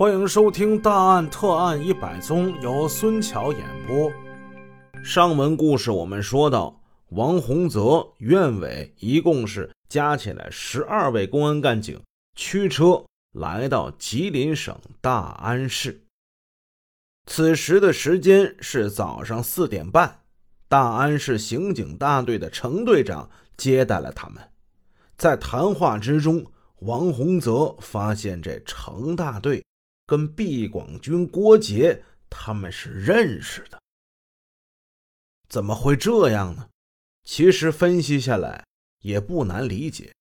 欢迎收听《大案特案一百宗》，由孙桥演播。上文故事我们说到，王洪泽、苑伟一共是加起来十二位公安干警，驱车来到吉林省大安市。此时的时间是早上四点半，大安市刑警大队的程队长接待了他们。在谈话之中，王洪泽发现这程大队。跟毕广军、郭杰他们是认识的，怎么会这样呢？其实分析下来也不难理解。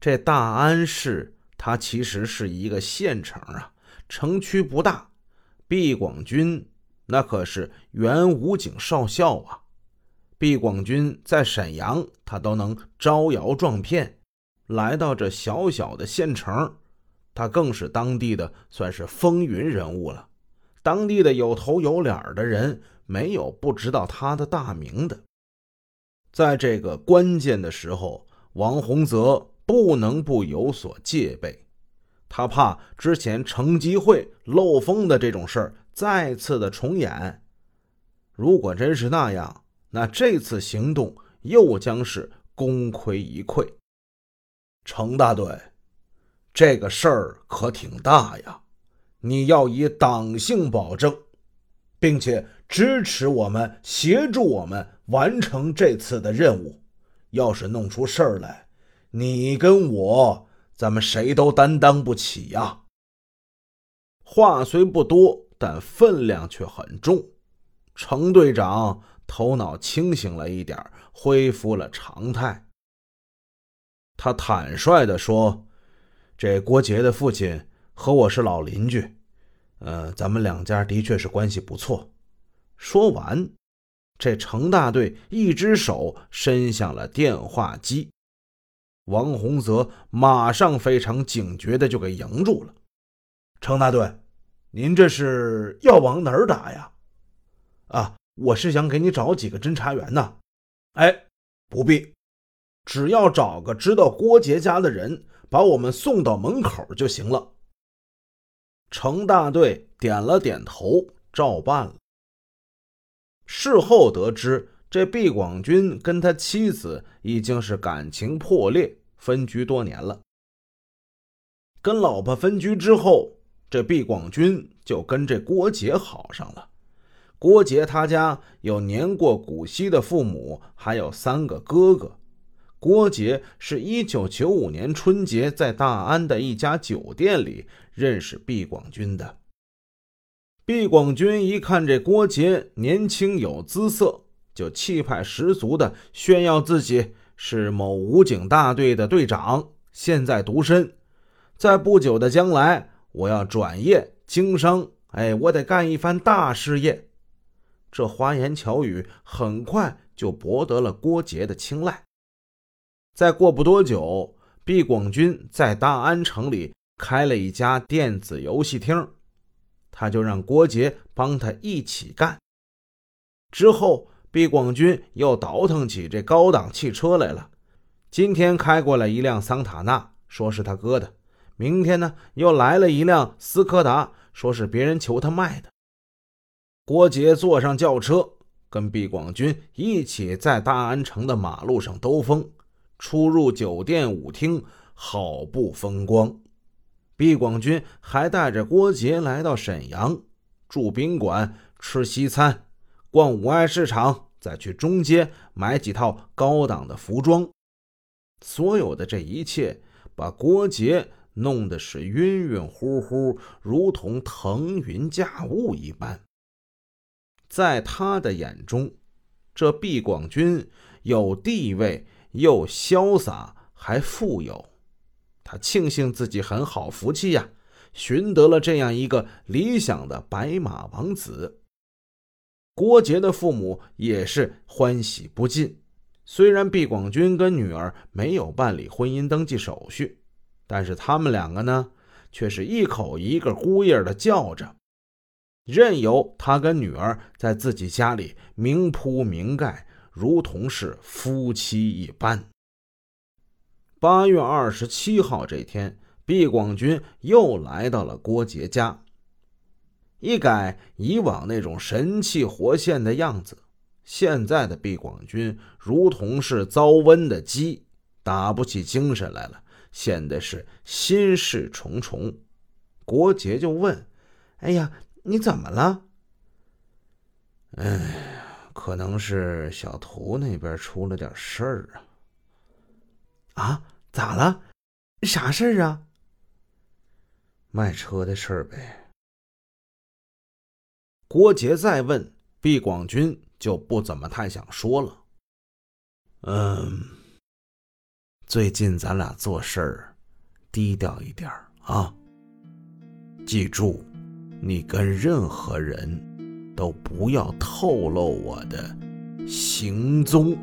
这大安市它其实是一个县城啊，城区不大。毕广军那可是原武警少校啊，毕广军在沈阳他都能招摇撞骗，来到这小小的县城。他更是当地的算是风云人物了，当地的有头有脸的人没有不知道他的大名的。在这个关键的时候，王洪泽不能不有所戒备，他怕之前城基会漏风的这种事儿再次的重演。如果真是那样，那这次行动又将是功亏一篑。程大队。这个事儿可挺大呀，你要以党性保证，并且支持我们，协助我们完成这次的任务。要是弄出事儿来，你跟我，咱们谁都担当不起呀。话虽不多，但分量却很重。程队长头脑清醒了一点，恢复了常态。他坦率地说。这郭杰的父亲和我是老邻居，呃，咱们两家的确是关系不错。说完，这程大队一只手伸向了电话机，王洪泽马上非常警觉的就给迎住了。程大队，您这是要往哪儿打呀？啊，我是想给你找几个侦查员呢。哎，不必，只要找个知道郭杰家的人。把我们送到门口就行了。程大队点了点头，照办了。事后得知，这毕广军跟他妻子已经是感情破裂，分居多年了。跟老婆分居之后，这毕广军就跟这郭杰好上了。郭杰他家有年过古稀的父母，还有三个哥哥。郭杰是一九九五年春节在大安的一家酒店里认识毕广军的。毕广军一看这郭杰年轻有姿色，就气派十足的炫耀自己是某武警大队的队长，现在独身，在不久的将来我要转业经商，哎，我得干一番大事业。这花言巧语很快就博得了郭杰的青睐。再过不多久，毕广军在大安城里开了一家电子游戏厅，他就让郭杰帮他一起干。之后，毕广军又倒腾起这高档汽车来了。今天开过来一辆桑塔纳，说是他哥的；明天呢，又来了一辆斯柯达，说是别人求他卖的。郭杰坐上轿车，跟毕广军一起在大安城的马路上兜风。出入酒店舞厅，好不风光。毕广军还带着郭杰来到沈阳，住宾馆，吃西餐，逛五爱市场，再去中街买几套高档的服装。所有的这一切，把郭杰弄得是晕晕乎乎，如同腾云驾雾一般。在他的眼中，这毕广军有地位。又潇洒还富有，他庆幸自己很好福气呀，寻得了这样一个理想的白马王子。郭杰的父母也是欢喜不尽。虽然毕广军跟女儿没有办理婚姻登记手续，但是他们两个呢，却是一口一个姑爷的叫着，任由他跟女儿在自己家里明铺明盖。如同是夫妻一般。八月二十七号这天，毕广军又来到了郭杰家，一改以往那种神气活现的样子。现在的毕广军如同是遭瘟的鸡，打不起精神来了，显得是心事重重。郭杰就问：“哎呀，你怎么了？”“哎，可能是小图那边出了点事儿啊。”“啊，咋了？啥事儿啊？”“卖车的事儿呗。”郭杰再问毕广军。就不怎么太想说了。嗯，最近咱俩做事儿低调一点啊。记住，你跟任何人都不要透露我的行踪。